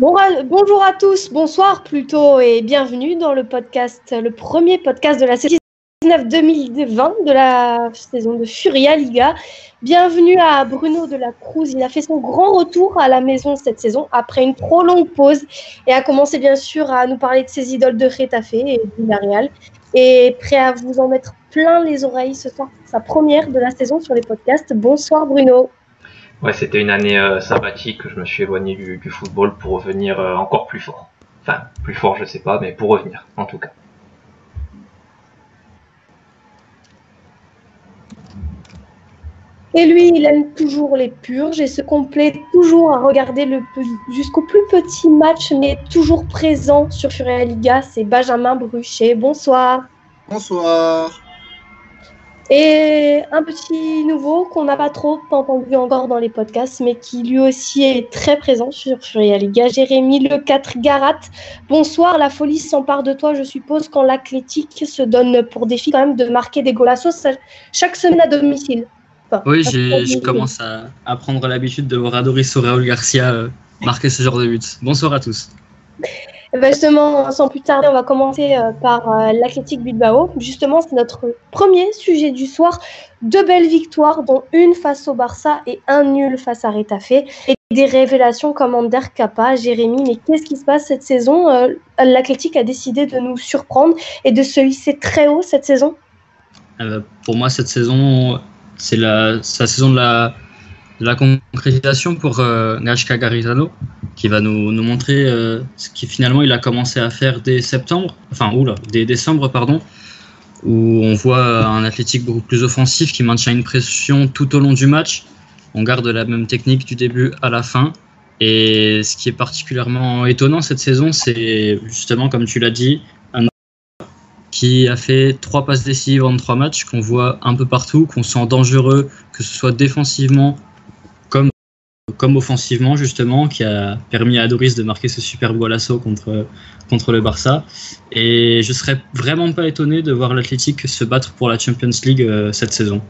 bonjour à tous, bonsoir plutôt et bienvenue dans le podcast, le premier podcast de la saison 2019-2020 de la saison de Furia Liga. Bienvenue à Bruno de la Cruz. Il a fait son grand retour à la maison cette saison après une trop longue pause et a commencé bien sûr à nous parler de ses idoles de Retafe et du Villarreal. Et prêt à vous en mettre plein les oreilles ce soir, sa première de la saison sur les podcasts. Bonsoir Bruno. Ouais, c'était une année euh, sabbatique. Je me suis éloigné du, football pour revenir euh, encore plus fort. Enfin, plus fort, je sais pas, mais pour revenir, en tout cas. Et lui, il aime toujours les purges et se complète toujours à regarder le jusqu'au plus petit match, mais toujours présent sur Furia Liga. C'est Benjamin Bruchet. Bonsoir. Bonsoir. Et un petit nouveau qu'on n'a pas trop entendu encore dans les podcasts, mais qui lui aussi est très présent sur Furia Liga, Jérémy Le 4 Garat. Bonsoir, la folie s'empare de toi, je suppose, quand l'Athletic se donne pour défi quand même de marquer des golassos chaque semaine à domicile. oui, je commence à, prendre l'habitude de voir Adoris Raúl Garcia euh, marquer ce genre de but. Bonsoir à tous. Justement, sans plus tarder, on va commencer euh, par euh, l'Athletic Bilbao. Justement, c'est notre premier sujet du soir. Deux belles victoires, dont une face au Barça et un nul face à Retafe. Et des révélations comme Ander Kappa, Jérémy. Mais qu'est-ce qui se passe cette saison euh, L'Athletic a décidé de nous surprendre et de se hisser très haut cette saison? Pour moi, cette saison, c'est la, sa saison de la la concrétisation pour euh, Gashka Garitano, qui va nous, montrer euh, ce qu'il finalement il a commencé à faire dès septembre, enfin oula, dès décembre pardon, où on voit un athlétique beaucoup plus offensif qui maintient une pression tout au long du match. On garde la même technique du début à la fin. Et ce qui est particulièrement étonnant cette saison, c'est justement, comme tu l'as dit, un qui a fait trois passes décisives en trois matchs, qu'on voit un peu partout, qu'on sent dangereux, que ce soit défensivement comme offensivement justement, qui a permis à Doris de marquer ce super beau l'assaut contre, contre le Barça. Et je serais vraiment pas étonné de voir l'Athletic se battre pour la Champions League euh, cette saison.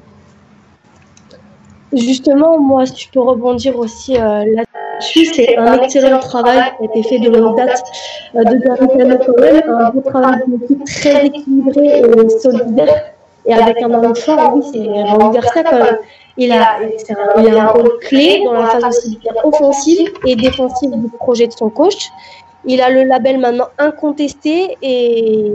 Justement, moi, si je peux rebondir aussi euh, là-dessus, c'est un excellent travail qui a été fait de longue date euh, de Garitano Cohen, un beau travail d'équipe très équilibré et solidaire, et avec un homme fort, oui, c'est Raúl Garcia quand même. Il a, il a un rôle clé dans la phase offensive et défensive du projet de son coach. Il a le label maintenant incontesté et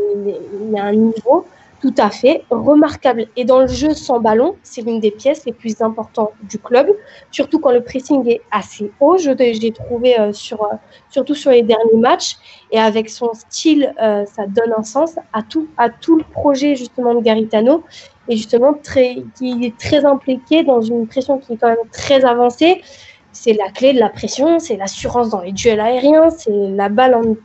il a un niveau tout à fait remarquable. Et dans le jeu sans ballon, c'est l'une des pièces les plus importantes du club, surtout quand le pressing est assez haut. Je j'ai trouvé euh, sur, euh, surtout sur les derniers matchs. Et avec son style, euh, ça donne un sens à tout, à tout le projet justement de Garitano. Et justement, très, qui est très impliqué dans une pression qui est quand même très avancée. C'est la clé de la pression, c'est l'assurance dans les duels aériens, c'est la balle en,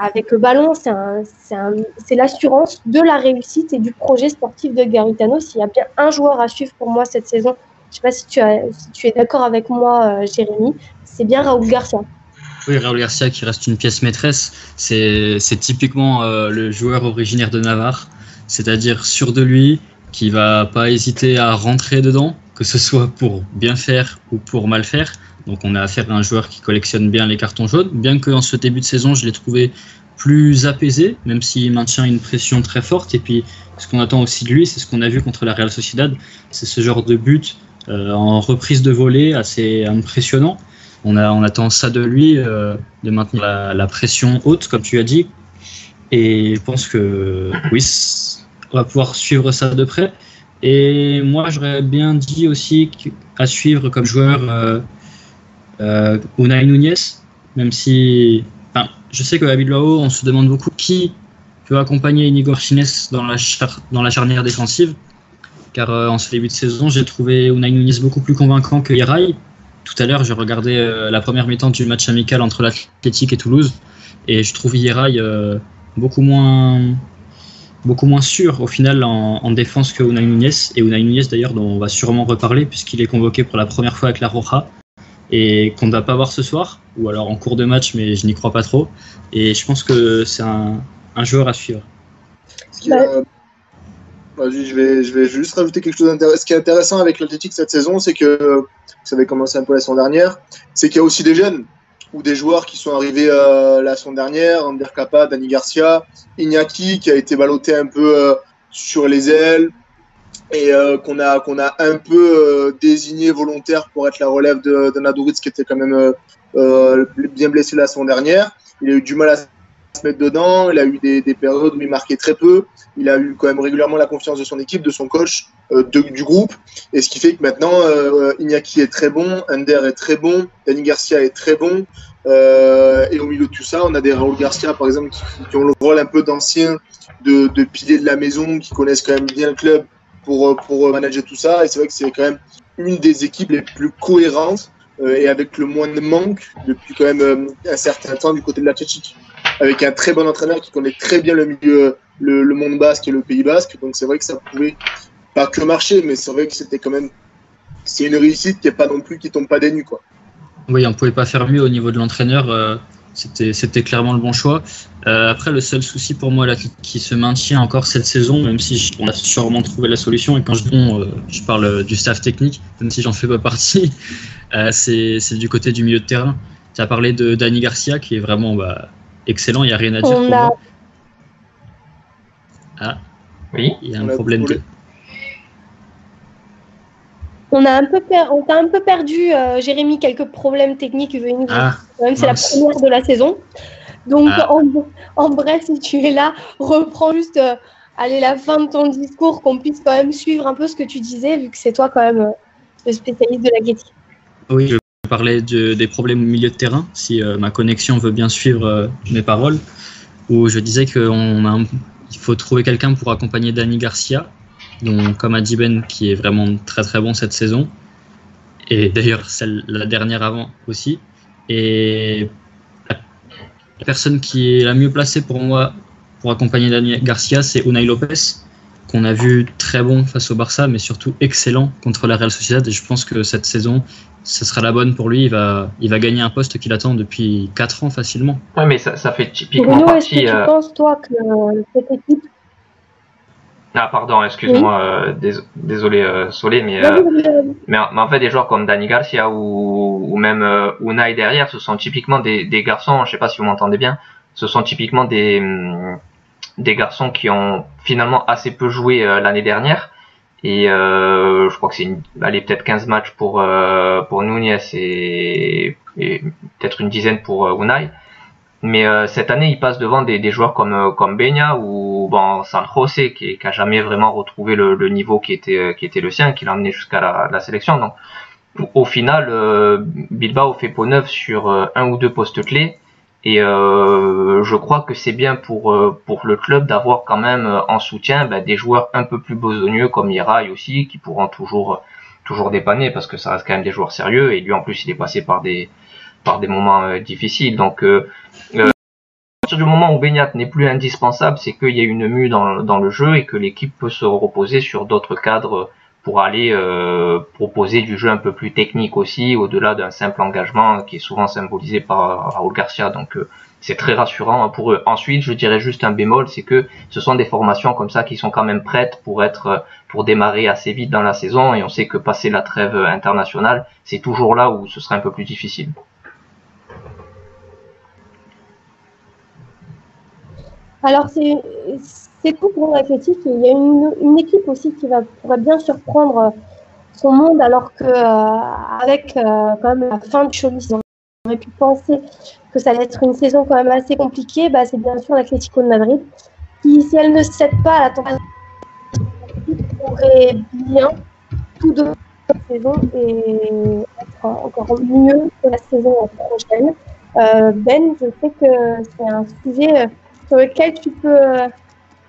avec le ballon, c'est l'assurance de la réussite et du projet sportif de Garitano. S'il y a bien un joueur à suivre pour moi cette saison, je ne sais pas si tu, es d'accord avec moi, euh, Jérémy, c'est bien Raoul Garcia. Oui, Raoul Garcia qui reste une pièce maîtresse, c'est typiquement euh, le joueur originaire de Navarre, c'est-à-dire sûr de lui, qui va pas hésiter à rentrer dedans, que ce soit pour bien faire ou pour mal faire. Donc on a affaire à un joueur qui collectionne bien les cartons jaunes, bien que en ce début de saison, je l'ai trouvé plus apaisé, même s'il maintient une pression très forte. Et puis ce qu'on attend aussi de lui, c'est ce qu'on a vu contre la Real Sociedad, c'est ce genre de but euh, en reprise de volée assez impressionnant. On, a, on attend ça de lui, euh, de maintenir la, pression haute, comme tu as dit. Et je pense que oui, on va pouvoir suivre ça de près. Et moi, j'aurais bien dit aussi à suivre comme joueur euh, euh, Unai Nunez, même si je sais qu'à Bilbao, on se demande beaucoup qui peut accompagner Inigo Martinez dans la, dans la charnière défensive. Car euh, en ce début de saison, j'ai trouvé Unai Nunez beaucoup plus convaincant que Yeray. Tout à l'heure, j'ai regardé euh, la première mi-temps du match amical entre l'Athletic et Toulouse. Et je trouve euh, beaucoup moins beaucoup moins sûr au final en, défense que Unai Nunez. Et Unai Nunez d'ailleurs dont on va sûrement reparler puisqu'il est convoqué pour la première fois avec la Roja et qu'on ne va pas voir ce soir, ou alors en cours de match, mais je n'y crois pas trop. Et je pense que c'est un, joueur à suivre. je, vais, je vais juste rajouter quelque chose d'intéressant. Ce qui est intéressant avec l'Athletic cette saison, c'est que, ça avait commencé un peu la saison dernière, c'est qu'il y a aussi des jeunes. Ou des joueurs qui sont arrivés euh, la semaine dernière, Ander Kappa, Dani Garcia, Iñaki qui a été ballotté un peu euh, sur les ailes et euh, qu'on a, a un peu désigné volontaire pour être la relève de, de qui était quand même bien blessé la semaine dernière. Il a eu du mal à se mettre dedans, il a eu des, des, périodes où il marquait très peu, il a eu quand même régulièrement la confiance de son équipe, de son coach, de, du groupe, et ce qui fait que maintenant Iñaki est très bon, Under est très bon, Dani Garcia est très bon, euh, et au milieu de tout ça, on a des Raúl Garcia, par exemple, qui, ont le rôle un peu d'anciens, de, de piliers de la maison, qui connaissent quand même bien le club pour, pour manager tout ça. Et c'est vrai que c'est quand même une des équipes les plus cohérentes euh, et avec le moins de manque depuis quand même euh, un certain temps du côté de la. Avec un très bon entraîneur qui connaît très bien le milieu, le, monde basque et le pays basque. Donc c'est vrai que ça pouvait pas que marcher, mais c'est vrai que c'était quand même c'est une réussite qui est pas non plus qui tombe pas des nues quoi. Oui, on pouvait pas faire mieux au niveau de l'entraîneur. Euh, c'était clairement le bon choix. Euh, après, le seul souci pour moi là, qui, se maintient encore cette saison, même si on a sûrement trouvé la solution, et quand je euh, parle du staff technique, même si j'en fais pas partie, c'est du côté du milieu de terrain. Tu as parlé de Dani Garcia, qui est vraiment bah, excellent, il n'y a rien à dire On pour a- moi. Ah, Oui. il y a On un a problème de... On a un peu, per- on t'a un peu perdu, euh, Jérémy, quelques problèmes techniques. Venu Ah, c'est la première de la saison. Donc, Ah. en, en bref, si tu es là, reprends juste euh, allez, la fin de ton discours, qu'on puisse quand même suivre un peu ce que tu disais, vu que c'est toi quand même euh, le spécialiste de la Getty. Oui, je de- des problèmes au milieu de terrain, si euh, ma connexion veut bien suivre euh, mes paroles, où je disais qu'il faut trouver quelqu'un pour accompagner Dani Garcia, dont, comme a dit Ben, qui est vraiment très très bon cette saison, et d'ailleurs celle la dernière avant aussi. Et la personne qui est la mieux placée pour moi pour accompagner Dani Garcia, c'est Unai Lopez, qu'on a vu très bon face au Barça, mais surtout excellent contre la Real Sociedad. Et je pense que cette saison, ce sera la bonne pour lui. Il va, il va gagner un poste qu'il attend depuis 4 ans facilement. Ouais, mais ça, ça fait typiquement Bruno, est-ce que tu euh, penses, toi, que euh, cette équipe. Ah, pardon, excuse-moi, euh, dés- désolé, euh, Solé, mais, euh, mais, en mais en fait, des joueurs comme Dani Garcia ou, ou même euh, Unai derrière, ce sont typiquement des, des garçons, je sais pas si vous m'entendez bien, ce sont typiquement des, hum, des garçons qui ont finalement assez peu joué euh, l'année dernière. Et euh, je crois que c'est peut-être 15 matchs pour, euh, pour Nunez et, peut-être une dizaine pour euh, Unai. Mais cette année, il passe devant des, joueurs comme comme ou bon San José qui, qui a jamais vraiment retrouvé le, niveau qui était qui était le sien, qui l'a amené jusqu'à la, la sélection. Donc au- final, Bilbao fait peau neuve sur un ou deux postes clés. Et euh, je crois que c'est bien pour euh, pour le club d'avoir quand même euh, en soutien ben, des joueurs un peu plus besogneux comme Iraï aussi, qui pourront toujours toujours dépanner parce que ça reste quand même des joueurs sérieux. Et lui en plus, il est passé par des par des moments difficiles. Donc euh, partir du moment où Beignac n'est plus indispensable, c'est qu'il y a une mue dans, dans le jeu et que l'équipe peut se reposer sur d'autres cadres pour aller euh, proposer du jeu un peu plus technique aussi, au-delà d'un simple engagement qui est souvent symbolisé par Raúl Garcia. Donc euh, c'est très rassurant pour eux. Ensuite, je dirais juste un bémol, c'est que ce sont des formations comme ça qui sont quand même prêtes pour être pour démarrer assez vite dans la saison et on sait que passer la trêve internationale, c'est toujours là où ce sera un peu plus difficile. Alors, c'est c'est tout pour l'Athletic. Il y a une, équipe aussi qui va, pourrait bien surprendre euh, son monde, alors que euh, avec euh, quand même la fin de Cholis, on aurait pu penser que ça allait être une saison quand même assez compliquée. Bah, c'est bien sûr l'Atlético de Madrid, qui, si elle ne cède pas à la température, pourrait bien tout de cette saison et être encore mieux que la saison prochaine. Ben, je sais que c'est un sujet sur lequel tu peux,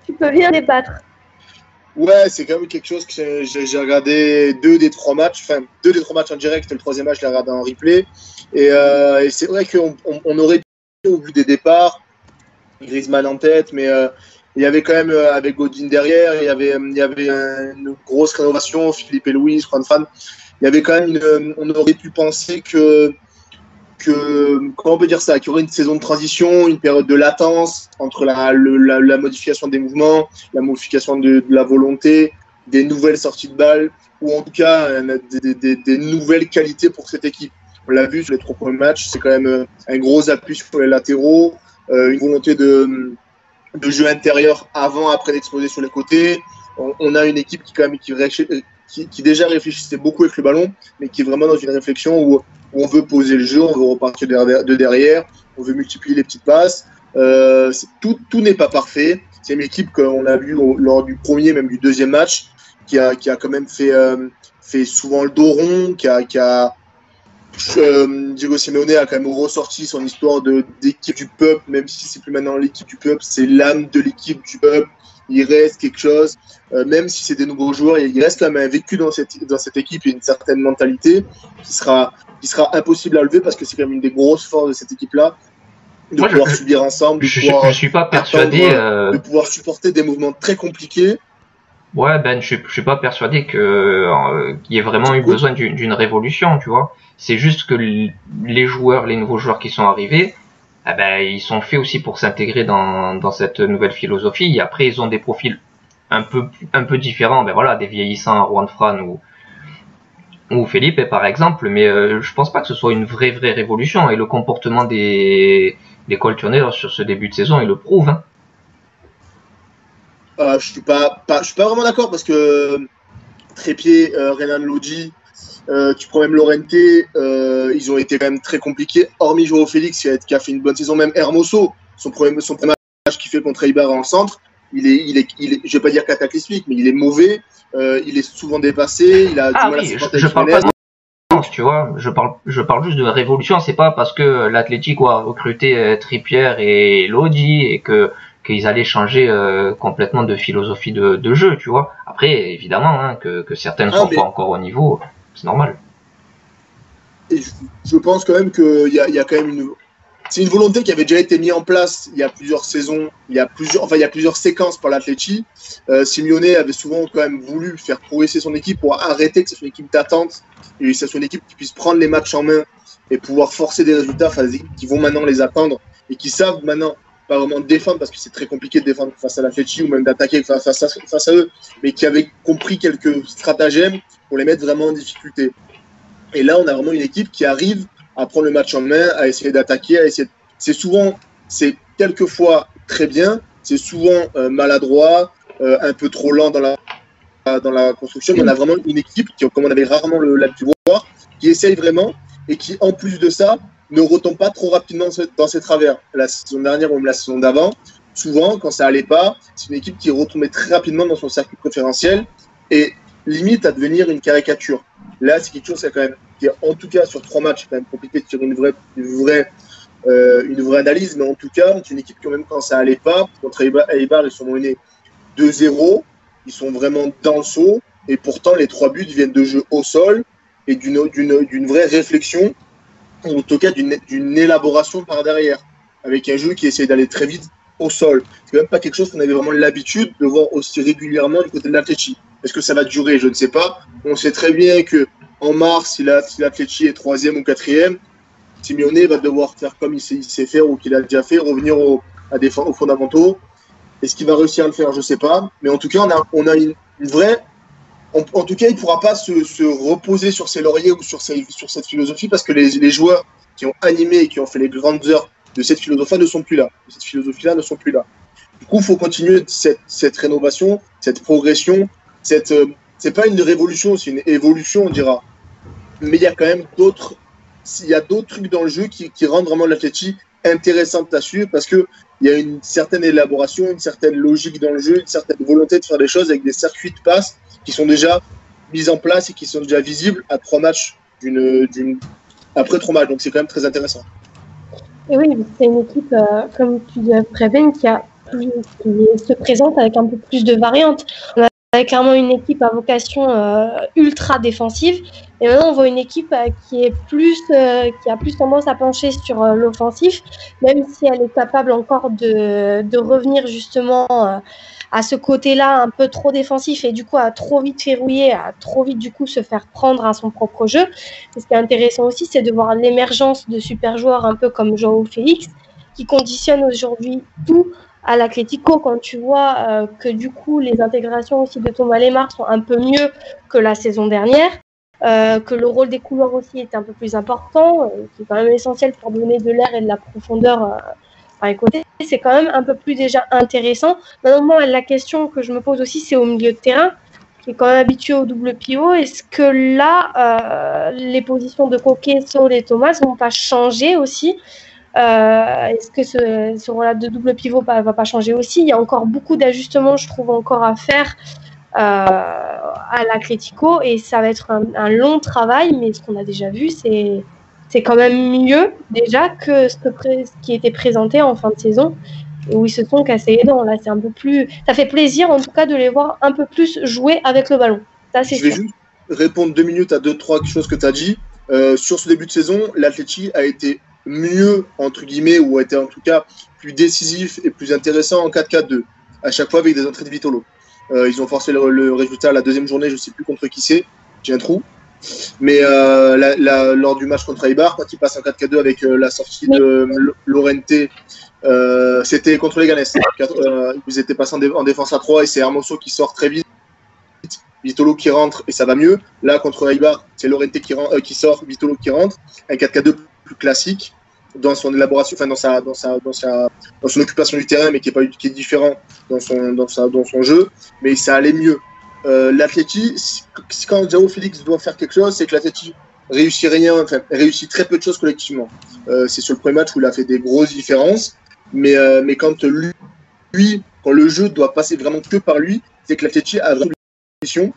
tu peux bien débattre. Ouais, c'est quand même quelque chose que j'ai- regardé deux des trois matchs, enfin deux des trois matchs en direct, le troisième match je l'ai regardé en replay. Et, euh, c'est vrai qu'on on, on aurait pu, au vu des départs, Griezmann en tête, mais euh, il y avait quand même euh, avec Godin derrière, il y avait, une grosse rénovation, Philippe et Louis, Juan Fan. Il y avait quand même on aurait pu penser que comment on peut dire ça, qu'il y aurait une saison de transition, une période de latence entre la, modification des mouvements, la modification de, la volonté, des nouvelles sorties de balles, ou en tout cas euh, des, nouvelles qualités pour cette équipe. On l'a vu sur les trois premiers matchs, c'est quand même un gros appui sur les latéraux, une volonté de, jeu intérieur avant, après d'exploser sur les côtés. On, a une équipe qui, quand même, qui, qui, déjà réfléchissait beaucoup avec le ballon, mais qui est vraiment dans une réflexion où, on veut poser le jeu, on veut repartir de derrière, on veut multiplier les petites passes. Euh, tout n'est pas parfait. C'est une équipe qu'on a vu lors du premier, même du deuxième match, qui a, qui a quand même fait, euh, fait souvent le dos rond, qui a, qui a euh, Diego Simeone a quand même ressorti son histoire d'équipe du peuple, même si c'est plus maintenant l'équipe du peuple, c'est l'âme de l'équipe du peuple. Il reste quelque chose, euh, même si c'est des nouveaux joueurs, il reste quand même vécu dans cette, dans cette équipe et une certaine mentalité qui sera, qui sera impossible à lever parce que c'est quand même une des grosses forces de cette équipe-là. De pouvoir subir ensemble, de je, pouvoir, suis pas persuadé, euh, de pouvoir supporter des mouvements très compliqués. Ouais, Ben, je, je suis pas persuadé que qu'il y ait vraiment eu besoin d'une révolution, tu vois. C'est juste que les joueurs, les nouveaux joueurs qui sont arrivés, eh ben, ils sont faits aussi pour s'intégrer dans, cette nouvelle philosophie. Après, ils ont des profils un peu, différents. Ben des vieillissants, Juan Fran ou, Philippe, par exemple. Mais euh, je pense pas que ce soit une vraie, vraie révolution. Et le comportement des, des sur ce début de saison, il le prouve. Hein. Euh, je suis pas, suis pas vraiment d'accord parce que Trépied, euh, Renan Lodji, euh, tu prends même Lorente, euh, ils ont été quand même très compliqués. Hormis Joao Félix qui a, fait une bonne saison, même Hermoso, son premier, son premier match qu'il fait contre Eibar en centre, il est, il est, il est, je vais pas dire cataclysmique, mais il est mauvais. Euh, il est souvent dépassé. Il a ah oui, je, je parle pas de tu vois, je parle, je parle juste de révolution. C'est pas parce que l'Atlético a recruté euh, Trippier et Lodi et que qu'ils allaient changer euh, complètement de philosophie de, de, jeu, tu vois. Après, évidemment, hein, que, que certaines ne ah, sont pas encore au niveau c'est normal. Et je, pense quand même qu'il y a, y a quand même une. C'est une volonté qui avait déjà été mise en place il y a plusieurs saisons, il y a plusieurs, enfin il y a plusieurs séquences par l'Atleti. Euh, Simeone avait souvent quand même voulu faire progresser son équipe pour arrêter que ce soit une équipe d'attente et que ce soit une équipe qui puisse prendre les matchs en main et pouvoir forcer des résultats équipes qui vont maintenant les attendre et qui savent maintenant pas vraiment défendre parce que c'est très compliqué de défendre face à la Fletchy ou même d'attaquer face, à, eux, mais qui avaient compris quelques stratagèmes pour les mettre vraiment en difficulté. Et là, on a vraiment une équipe qui arrive à prendre le match en main, à essayer d'attaquer, à essayer. C'est souvent, c'est quelquefois très bien, c'est souvent euh, maladroit, euh, un peu trop lent dans la dans la construction. Mais on a vraiment une équipe qui, comme on avait rarement le pu voir, qui essaye vraiment et qui, en plus de ça, ne retombe pas trop rapidement dans ses travers. La saison dernière ou même la saison d'avant, souvent, quand ça allait pas, c'est une équipe qui retombait très rapidement dans son circuit préférentiel et limite à devenir une caricature. Là, c'est quelque chose qui, quand même, qui en tout cas, sur trois matchs, quand même compliqué de tirer une vraie, une vraie, euh, une vraie analyse, mais en tout cas, c'est une équipe qui, même quand ça allait pas, contre Eibar, ils sont menés 2-0, ils sont vraiment dans le saut, et pourtant, les trois buts viennent de jeux au sol et d'une vraie réflexion en tout cas d'une élaboration par derrière, avec un jeu qui essaie d'aller très vite au sol. C'est même pas quelque chose qu'on avait vraiment l'habitude de voir aussi régulièrement du côté de l'Atleti. Est-ce que ça va durer? Je ne sais pas. On sait très bien que en mars, si l'Atleti est troisième ou quatrième, Simeone va devoir faire comme il sait, faire ou qu'il a déjà fait, revenir des, aux fondamentaux. Est-ce qu'il va réussir à le faire? Je ne sais pas. Mais en tout cas, on a une, vraie en, tout cas, il ne pourra pas se, reposer sur ses lauriers ou sur, cette philosophie parce que les, joueurs qui ont animé et qui ont fait les grandes heures de cette philosophie ne sont plus là. Cette philosophie-là ne sont plus là. Du coup, il faut continuer cette, rénovation, cette progression. Cette, euh, pas une révolution, c'est une évolution, on dira. Mais il y a quand même d'autres, trucs dans le jeu qui, rendent vraiment l'athlétique intéressante à suivre parce que il y a une certaine élaboration, une certaine logique dans le jeu, une certaine volonté de faire des choses avec des circuits de passe qui sont déjà mises en place et qui sont déjà visibles après trois matchs. Donc c'est quand même très intéressant. Et oui, c'est une équipe, euh, comme tu dis, Préven, qui se présente avec un peu plus de variantes. On a clairement une équipe à vocation euh, ultra défensive. Et maintenant, on voit une équipe euh, qui, est plus, qui a plus tendance à pencher sur l'offensif, même si elle est capable encore de, de revenir justement à ce côté-là un peu trop défensif et du coup à trop vite verrouiller, à trop vite du coup se faire prendre à son propre jeu. ce qui est intéressant aussi, c'est de voir l'émergence de super joueurs un peu comme Joao Félix qui conditionnent aujourd'hui tout à l'Atlético quand tu vois euh, que du coup les intégrations aussi de Thomas Lemar sont un peu mieux que la saison dernière. euh, que le rôle des couleurs aussi était un peu plus important, euh, qui est quand même essentiel pour donner de l'air et de la profondeur C'est quand même un peu plus déjà intéressant. Maintenant, la question que je me pose aussi, c'est au milieu de terrain, qui est quand même habitué au double pivot. Est-ce que là, les positions de Coquet, Saul et Thomas vont pas changer aussi? Est-ce que ce, ce rôle de double pivot ne va pas changer aussi? Il y a encore beaucoup d'ajustements, je trouve, encore à faire euh, à l'Atletico et ça va être un, long travail, mais ce qu'on a déjà vu, c'est c'est quand même mieux déjà que ce, qui était présenté en fin de saison où ils se sont cassés les dents. Là, c'est un peu plus. Ça fait plaisir en tout cas de les voir un peu plus jouer avec le ballon. Ça, c'est Je vais juste répondre deux minutes à deux, trois choses que tu as dit. Euh, sur ce début de saison, l'Atleti a été mieux, entre guillemets, ou a été en tout cas plus décisif et plus intéressant en 4-4-2, à chaque fois avec des entrées de Vitolo. Euh, ils ont forcé le, résultat la deuxième journée, je ne sais plus contre qui c'est, j'ai un trou. Mais euh, lors du match contre Eibar, quand ils passent en 4-4-2 avec euh, la sortie de Lorente, c'était contre les Ganes. ils étaient passés en, défense à 3 et c'est Hermoso qui sort très vite. Vitolo qui rentre et ça va mieux. Là, contre Eibar, c'est Lorente qui, qui sort, Vitolo qui rentre. Un 4-4-2 plus classique dans son élaboration, enfin dans sa, dans sa, dans sa, dans son occupation du terrain, mais qui est pas, qui est différent dans son, dans sa, dans son jeu. Mais ça allait mieux. Euh, L'Atleti, quand Jao Félix doit faire quelque chose, c'est que l'Atleti réussit rien, réussit très peu de choses collectivement. Euh, c'est sur le premier match où il a fait des grosses différences, mais, euh, mais quand lui, quand le jeu doit passer vraiment que par lui, c'est que l'Atleti a vraiment une mission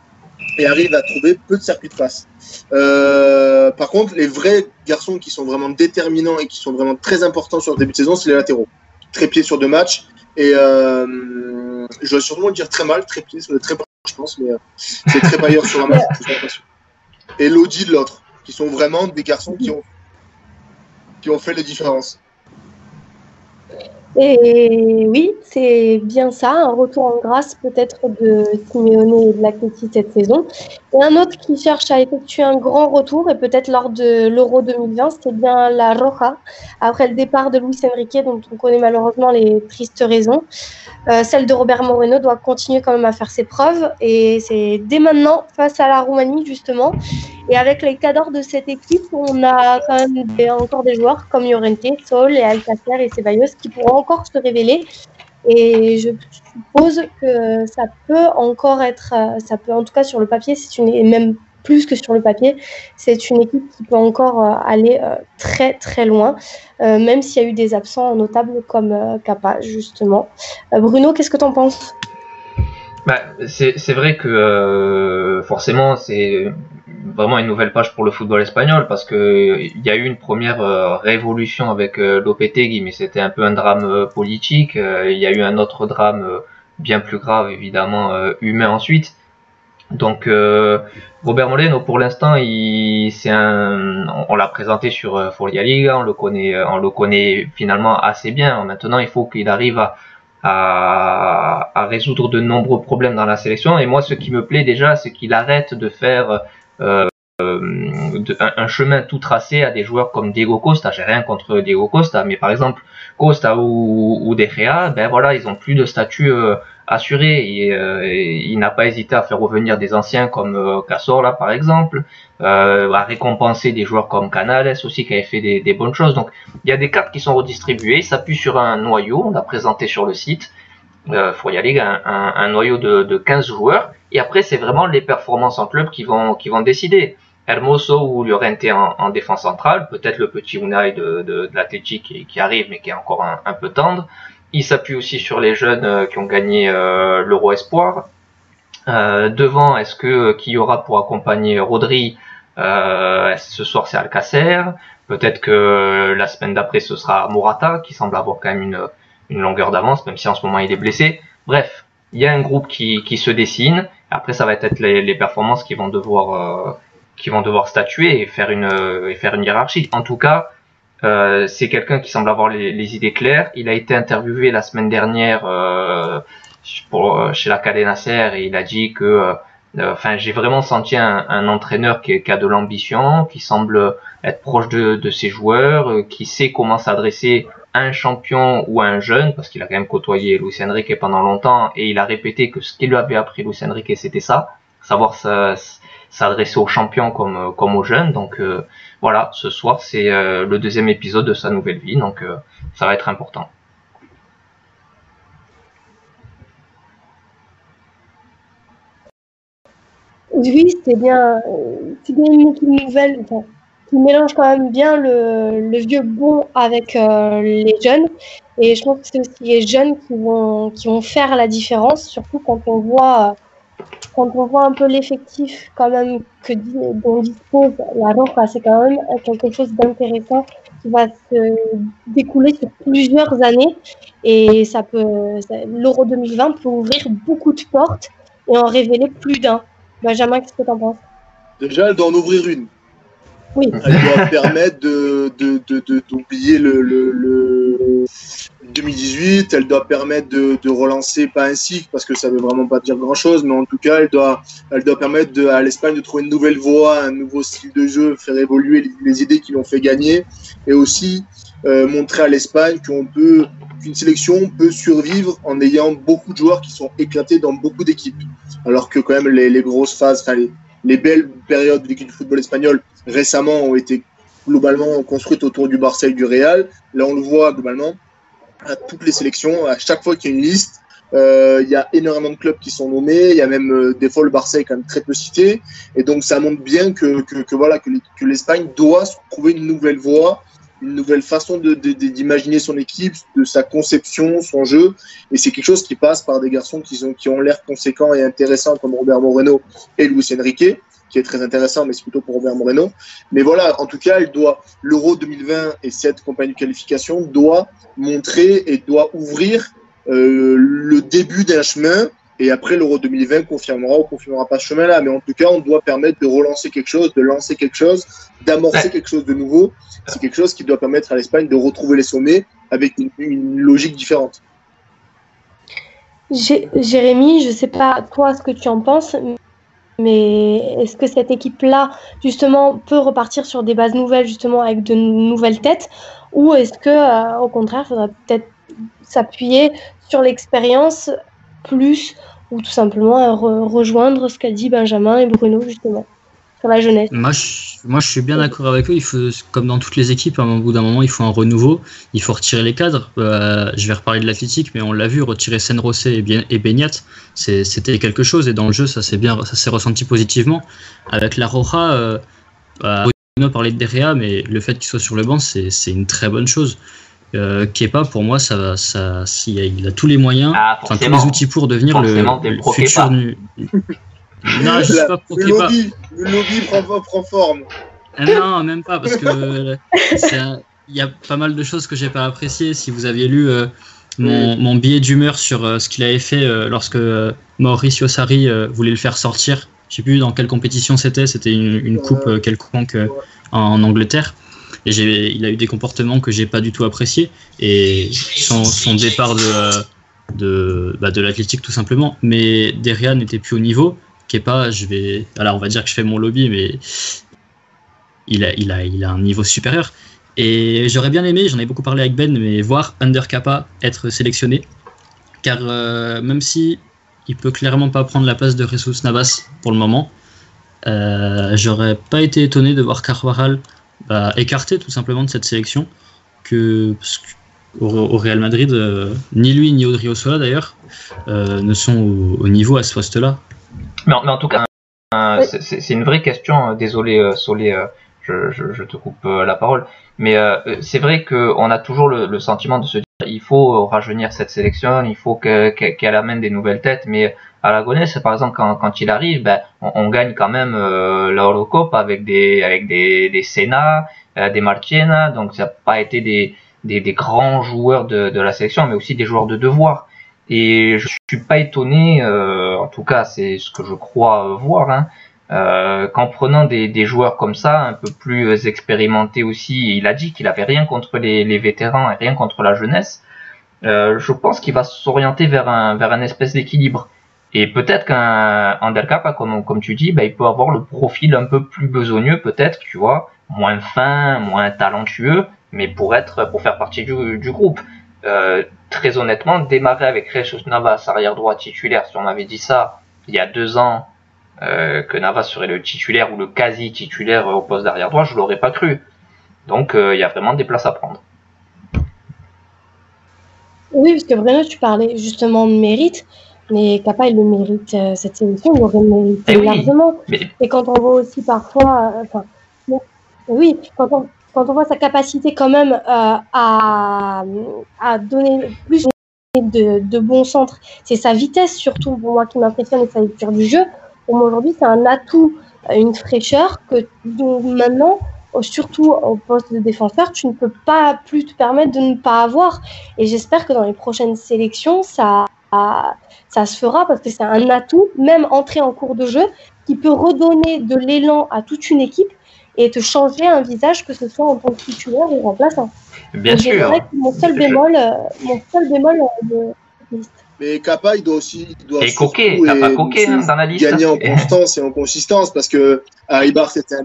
et arrive à trouver peu de circuits de passe. Euh, par contre, les vrais garçons qui sont vraiment déterminants et qui sont vraiment très importants sur le début de saison, c'est les latéraux. Très pieds sur deux matchs. Et je vais sûrement le dire très mal, très pieds, c'est très je pense, mais euh, c'est très pailleur sur un match, Et l'audi de l'autre, qui sont vraiment des garçons qui ont, qui ont fait les différences. Et oui, c'est bien ça, un retour en grâce peut-être de Simeone et de l'Atleti cette saison. Et un autre qui cherche à effectuer un grand retour, et peut-être lors de l'Euro 2020, c'est bien la Roja, après le départ de Luis Enrique, dont on connaît malheureusement les tristes raisons. Euh, celle de Robert Moreno doit continuer quand même à faire ses preuves, et c'est dès maintenant face à la Roumanie justement. Et avec les cadors de cette équipe, on a quand même encore des joueurs comme Llorente, Sol et Alcacer et Ceballos qui pourront encore se révéler. Et je suppose que ça peut encore être, ça peut en tout cas sur le papier, c'est une, et même plus que sur le papier, c'est une équipe qui peut encore euh, aller euh, très très loin, euh, même s'il y a eu des absents notables comme Kappa justement. Bruno, qu'est-ce que tu en penses? Bah, c'est vrai que forcément c'est vraiment une nouvelle page pour le football espagnol parce que il y a eu une première euh, révolution avec euh, Lopetegui, mais c'était un peu un drame euh, politique. il y a eu un autre drame bien plus grave, évidemment humain ensuite. Donc Robert Moleno, pour l'instant, c'est un, on, l'a présenté sur Folia Liga, on le connaît, on le connaît finalement assez bien. Maintenant, il faut qu'il arrive à, à, à, résoudre de nombreux problèmes dans la sélection. Et moi, ce qui me plaît déjà, c'est qu'il arrête de faire euh, un, chemin tout tracé à des joueurs comme Diego Costa. J'ai rien contre Diego Costa, mais par exemple Costa ou, ou De ben voilà, ils ont plus de statut euh, assuré. Et, euh, il n'a pas hésité à faire revenir des anciens comme euh, par exemple, euh, à récompenser des joueurs comme Canales aussi qui avaient fait des, bonnes choses. Donc il y a des cartes qui sont redistribuées. S'appuie sur un noyau, on l'a présenté sur le site. Euh, y aller, un, noyau de, de 15 joueurs et après, c'est vraiment les performances en club qui vont, décider. Hermoso ou Llorente en, en défense centrale, peut-être le petit Unai de, de, qui, arrive mais qui est encore un, peu tendre. Il s'appuie aussi sur les jeunes euh, qui ont gagné euh, l'Euro Espoir. Euh, devant, est-ce que qui y aura pour accompagner Rodri? Ce soir, c'est Alcacer? Peut-être que la semaine d'après, ce sera Morata, qui semble avoir quand même une, une longueur d'avance, même si en ce moment il est blessé. Bref, il y a un groupe qui, qui se dessine. Après, ça va être les, les performances qui vont devoir euh, qui vont devoir statuer et faire une et faire une hiérarchie. En tout cas, euh, c'est quelqu'un qui semble avoir les, les, idées claires. Il a été interviewé la semaine dernière euh, pour, chez la Cadena Ser et il a dit que euh, enfin j'ai vraiment senti un, un entraîneur qui, qui, a de l'ambition, qui semble être proche de, de ses joueurs, euh, qui sait comment s'adresser champion ou un jeune, parce qu'il a quand même côtoyé Luis Enrique pendant longtemps, et il a répété que ce qu'il lui avait appris Luis Enrique, c'était ça, savoir s'adresser aux champions comme, comme aux jeunes. Donc voilà, ce soir c'est le deuxième épisode de sa nouvelle vie, donc ça va être important. Oui, c'est bien, une nouvelle qui mélange quand même bien le, vieux bon avec euh, les jeunes. Et je pense que c'est aussi les jeunes qui vont, qui vont faire la différence, surtout quand on voit, quand on voit un peu l'effectif quand même que dont dispose la Roja. C'est quand même quelque chose d'intéressant qui va se découler sur plusieurs années. Et ça peut, l'Euro 2020 peut ouvrir beaucoup de portes et en révéler plus d'un. Benjamin, qu'est-ce que tu en penses? Déjà, elle ouvrir une. Elle doit permettre d'oublier de, de, le, le, le, 2018. Elle doit permettre de, relancer, pas un cycle, parce que ça veut vraiment pas dire grand-chose, mais en tout cas, elle doit, elle doit permettre à l'Espagne de trouver une nouvelle voie, un nouveau style de jeu, faire évoluer les, idées qui l'ont fait gagner, et aussi euh, montrer à l'Espagne qu'on peut qu'une sélection peut survivre en ayant beaucoup de joueurs qui sont éclatés dans beaucoup d'équipes. Alors que quand même les, les grosses phases, enfin les, les belles périodes de l'équipe de football espagnol récemment ont été globalement construites autour du Barça et du Real. Là, on le voit globalement à toutes les sélections, à chaque fois qu'il y a une liste, euh, il y a énormément de clubs qui sont nommés. Il y a même euh, des fois le Barça est quand même très peu cité. Et donc ça montre bien que voilà que l'Espagne doit trouver une nouvelle voie une nouvelle façon d'imaginer de, son équipe, de sa conception, son jeu. Et c'est quelque chose qui passe par des garçons qui, ont, qui ont l'air conséquents et intéressants comme Robert Moreno et Luis Enrique, qui est très intéressant, mais c'est plutôt pour Robert Moreno. Mais voilà, en tout cas, elle doit, l'Euro 2020 et cette campagne de qualification doit montrer et doit ouvrir euh, le début d'un chemin. Et après, l'Euro 2020 confirmera ou confirmera pas ce chemin-là. Mais en tout cas, on doit permettre de relancer quelque chose, de lancer quelque chose, d'amorcer quelque chose de nouveau c'est quelque chose qui doit permettre à l'Espagne de retrouver les sommets avec une, logique différente. Jérémy, je ne sais pas toi ce que tu en penses, mais est-ce que cette équipe-là, justement, peut repartir sur des bases nouvelles, justement, avec de nouvelles têtes, ou est-ce que, euh, au contraire, il faudrait peut-être s'appuyer sur l'expérience plus, ou tout simplement rejoindre ce qu'a dit Benjamin et Bruno, justement la jeunesse. Moi je, moi, je suis bien d'accord avec eux. Il faut, comme dans toutes les équipes, à un bout d'un moment, il faut un renouveau. Il faut retirer les cadres. Euh, je vais reparler de l'athlétique, mais on l'a vu, retirer Senrosé et, et Beignat, c'était quelque chose. Et dans le jeu, ça s'est bien, ça ressenti positivement. Avec la Roja, euh, bah, on parlait de Derrea, mais le fait qu'il soit sur le banc, c'est une très bonne chose. Euh, Kepa, pour moi, ça, ça, il a tous les moyens, ah, tous les outils pour devenir le, futur. Non, je sais pas pour le lobby, le lobby prend, prend forme. Ah non, même pas, parce que il y a pas mal de choses que j'ai pas appréciées. Si vous aviez lu euh, mon, mon, billet d'humeur sur euh, ce qu'il avait fait euh, lorsque Mauricio Sarri voulait le faire sortir, je sais plus dans quelle compétition c'était, c'était une, une, coupe quelconque en, Angleterre. Et il a eu des comportements que j'ai pas du tout appréciés. Et son, son départ de, de, bah, l'athlétique tout simplement. Mais Deria n'était plus au niveau. Kepa, je vais. Alors, on va dire que je fais mon lobby, mais il a, il a, il a un niveau supérieur. Et j'aurais bien aimé, j'en ai beaucoup parlé avec Ben, mais voir Under Kappa être sélectionné. Car euh, même si il peut clairement pas prendre la place de Jesus Navas pour le moment, euh, j'aurais pas été étonné de voir Carvajal bah, écarté tout simplement de cette sélection. Que, au, Real Madrid, euh, ni lui ni Audrey Sola d'ailleurs ne sont au, niveau à ce poste-là. Mais en, tout cas, euh, c'est une vraie question. Euh, désolé, euh, Solé, je, je, te coupe la parole. Mais c'est vrai qu'on a toujours le, sentiment de se dire il faut rajeunir cette sélection, il faut qu'elle amène des nouvelles têtes. Mais Gonesse, par exemple, quand, quand il arrive, ben, on, gagne quand même euh, l'Eurocup avec des avec des, des Senna, des Marchena. Donc ça n'a pas été des, des, des, grands joueurs de, de la sélection, mais aussi des joueurs de devoir. Et je suis pas étonné, euh, en tout cas c'est ce que je crois voir, hein, euh, qu'en prenant des, des, joueurs comme ça, un peu plus expérimentés aussi, il a dit qu'il avait rien contre les, les, vétérans et rien contre la jeunesse, euh, je pense qu'il va s'orienter vers un, vers un espèce d'équilibre. Et peut-être qu'un Undercap, comme, comme tu dis, bah, il peut avoir le profil un peu plus besogneux, peut-être, tu vois, moins fin, moins talentueux, mais pour être, pour faire partie du, du groupe. Euh, très honnêtement, démarrer avec Jesus Navas, arrière droit titulaire, si on m'avait dit ça il y a deux ans, euh, que Navas serait le titulaire ou le quasi titulaire au poste d'arrière droit, je l'aurais pas cru. Donc il y a vraiment des places à prendre. Oui, parce que vraiment, tu parlais justement de mérite, mais Kappa, il le mérite, cette sélection, il l'aurait mérité eh largement. Et quand on voit aussi parfois, enfin, oui, quand on, quand on voit sa capacité quand même euh, à, à, donner plus de, de bons centres, c'est sa vitesse surtout pour moi qui m'impressionne et sa lecture du jeu. Pour moi aujourd'hui, c'est un atout, une fraîcheur que dont maintenant, surtout au poste de défenseur, tu ne peux pas plus te permettre de ne pas avoir. Et j'espère que dans les prochaines sélections, ça, ça se fera parce que c'est un atout, même entré en cours de jeu, qui peut redonner de l'élan à toute une équipe et te changer un visage, que ce soit en tant que titulaire ou remplaçant. Bien sûr. mon seul bémol, euh, mon seul bémol euh, de mais Kappa, il doit aussi. Il doit et coquet, pas coquet hein, dans la liste. Gagner en constance et en consistance parce que Ibar, c'était un.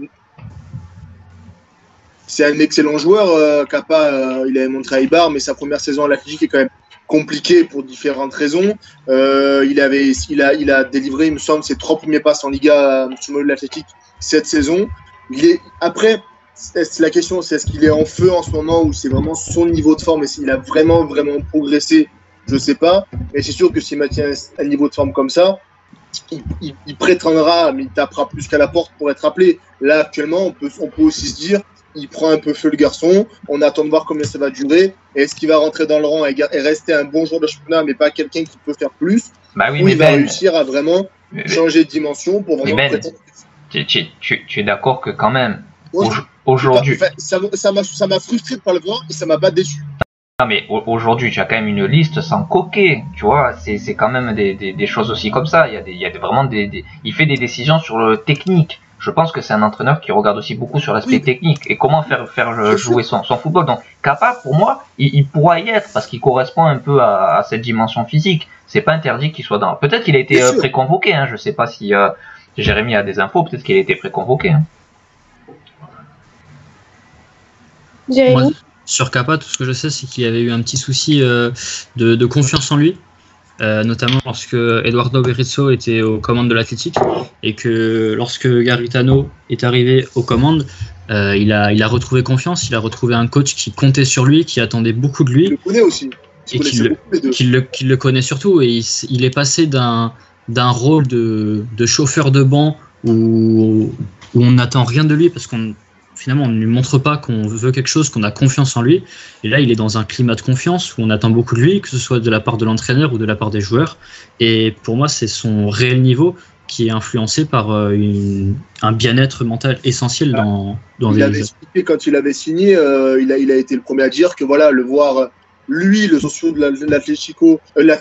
C'est un excellent joueur, euh, Kappa, il avait montré à Ibar, mais sa première saison à l'Athletic est quand même compliquée pour différentes raisons. il, avait, il, a, il a délivré, il me semble, ses trois premiers passes en Liga sur l'Athletic cette saison. Après, la question, c'est est-ce qu'il est en feu en ce moment ou c'est vraiment son niveau de forme et s'il a vraiment, vraiment progressé, je sais pas. Mais c'est sûr que s'il maintient un niveau de forme comme ça, il, il, prétendra, mais il tapera plus qu'à la porte pour être appelé. Là, actuellement, on peut, on peut aussi se dire, il prend un peu feu le garçon, on attend de voir combien ça va durer. Est-ce qu'il va rentrer dans le rang et, rester un bon joueur de championnat, mais pas quelqu'un qui peut faire plus? Bah oui, Ou mais il va ben, réussir à vraiment changer de dimension pour vraiment ben, tu, tu, es d'accord que quand même, aujourd'hui. Ça m'a frustré de pas le voir et ça m'a pas déçu. Non, mais aujourd'hui, tu as quand même une liste sans coquet, tu vois. C'est quand même des, des, des, choses aussi comme ça. Il y a, des, il y a vraiment des, Il fait des décisions sur le technique. Je pense que c'est un entraîneur qui regarde aussi beaucoup sur l'aspect technique et comment faire, faire jouer son, son football. Donc, capable, pour moi, il, il pourra y être parce qu'il correspond un peu à, à cette dimension physique. C'est pas interdit qu'il soit dans. Peut-être qu'il a été euh, préconvoqué. Hein, je sais pas si. Euh, Jérémy a des infos, peut-être qu'il a été préconvoqué. Hein. Jérémy Sur Kappa, tout ce que je sais, c'est qu'il y avait eu un petit souci euh, de, confiance en lui, euh, notamment lorsque Eduardo Berizzo était aux commandes de l'Athletic et que lorsque Garitano est arrivé aux commandes, euh, il, a, il a retrouvé confiance, il a retrouvé un coach qui comptait sur lui, qui attendait beaucoup de lui. Il le connaît aussi. Et qui le, le, le, connaît surtout. Et il est passé d'un d'un rôle de, de, chauffeur de banc où, où on n'attend rien de lui parce qu'on finalement on ne lui montre pas qu'on veut quelque chose, qu'on a confiance en lui. Et là, il est dans un climat de confiance où on attend beaucoup de lui, que ce soit de la part de l'entraîneur ou de la part des joueurs. Et pour moi, c'est son réel niveau qui est influencé par euh, une, un bien-être mental essentiel dans, dans il avait expliqué quand il avait signé, euh, il, a, il a été le premier à dire que voilà, le voir lui, le socio de l'Atlético, euh,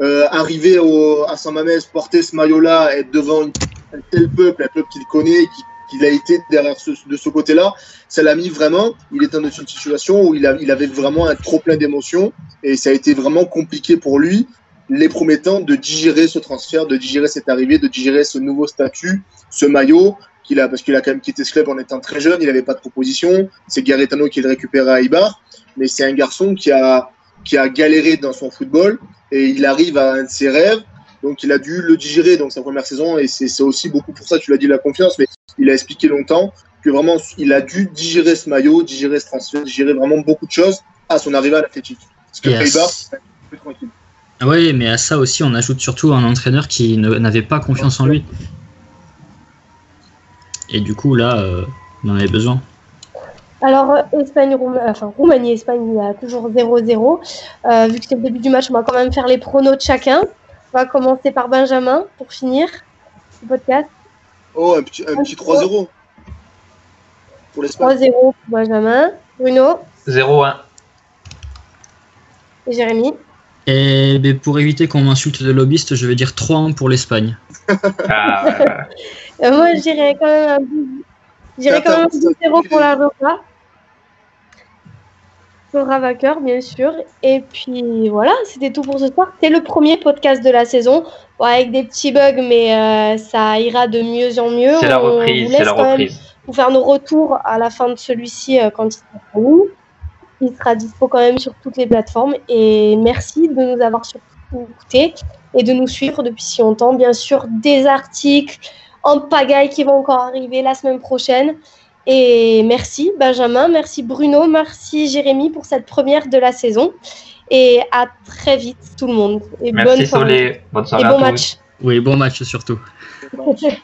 euh, arriver au, à San Mamés, porter ce maillot-là, être devant un tel peuple, un peuple qu'il connaît, qu'il a été derrière de ce côté-là, ça l'a mis vraiment. Il était dans une situation où il, avait vraiment un trop plein d'émotions et ça a été vraiment compliqué pour lui les premiers temps de digérer ce transfert, de digérer cette arrivée, de digérer ce nouveau statut, ce maillot qu'il a, parce qu'il a quand même quitté ce club en étant très jeune, il n'avait pas de proposition. C'est Garetano qui le récupère à Ibar, mais c'est un garçon qui a, qui a galéré dans son football et il arrive à un de ses rêves. Donc il a dû le digérer donc sa première saison et c'est aussi beaucoup pour ça tu l'as dit la confiance mais il a expliqué longtemps que vraiment il a dû digérer ce maillot, digérer ce transfert, digérer vraiment beaucoup de choses à son arrivée à l'Athletic. Parce que Pays-Bas, plus tranquille. Oui, mais à ça aussi, on ajoute surtout un entraîneur qui n'avait pas confiance en lui. Et du coup, là, euh, on en avait besoin. Alors, euh, Espagne, enfin, Roumanie, Espagne, il y a toujours 0-0. Euh, vu que c'est le début du match, on va quand même faire les pronos de chacun. On va commencer par Benjamin pour finir le podcast. Oh, un petit, un petit 3-0 pour l'Espagne. 3-0 pour Benjamin. Bruno 0-1. Et Jérémy Et ben, pour éviter qu'on m'insulte de lobbyiste, je vais dire 3-1 pour l'Espagne. ah. Euh, moi, je dirais quand même un J'irai quand même 2-0 pour la Roca. Sera vainqueur, bien sûr. Et puis voilà, c'était tout pour ce soir. C'est le premier podcast de la saison. avec des petits bugs, mais euh, ça ira de mieux en mieux. C'est la reprise. C'est la reprise. Pour faire nos retours à la fin de celui-ci euh, quand il sera nous. Il sera dispo quand même sur toutes les plateformes. Et merci de nous avoir écouter et de nous suivre depuis si longtemps. Bien sûr, des articles en pagaille qui vont encore arriver la semaine prochaine. Et merci Benjamin, merci Bruno, merci Jérémy pour cette première de la saison. Et à très vite tout le monde. Et Merci bonne Solé, bonne soirée et à bon tous. match. Oui, bon match surtout. Bon match.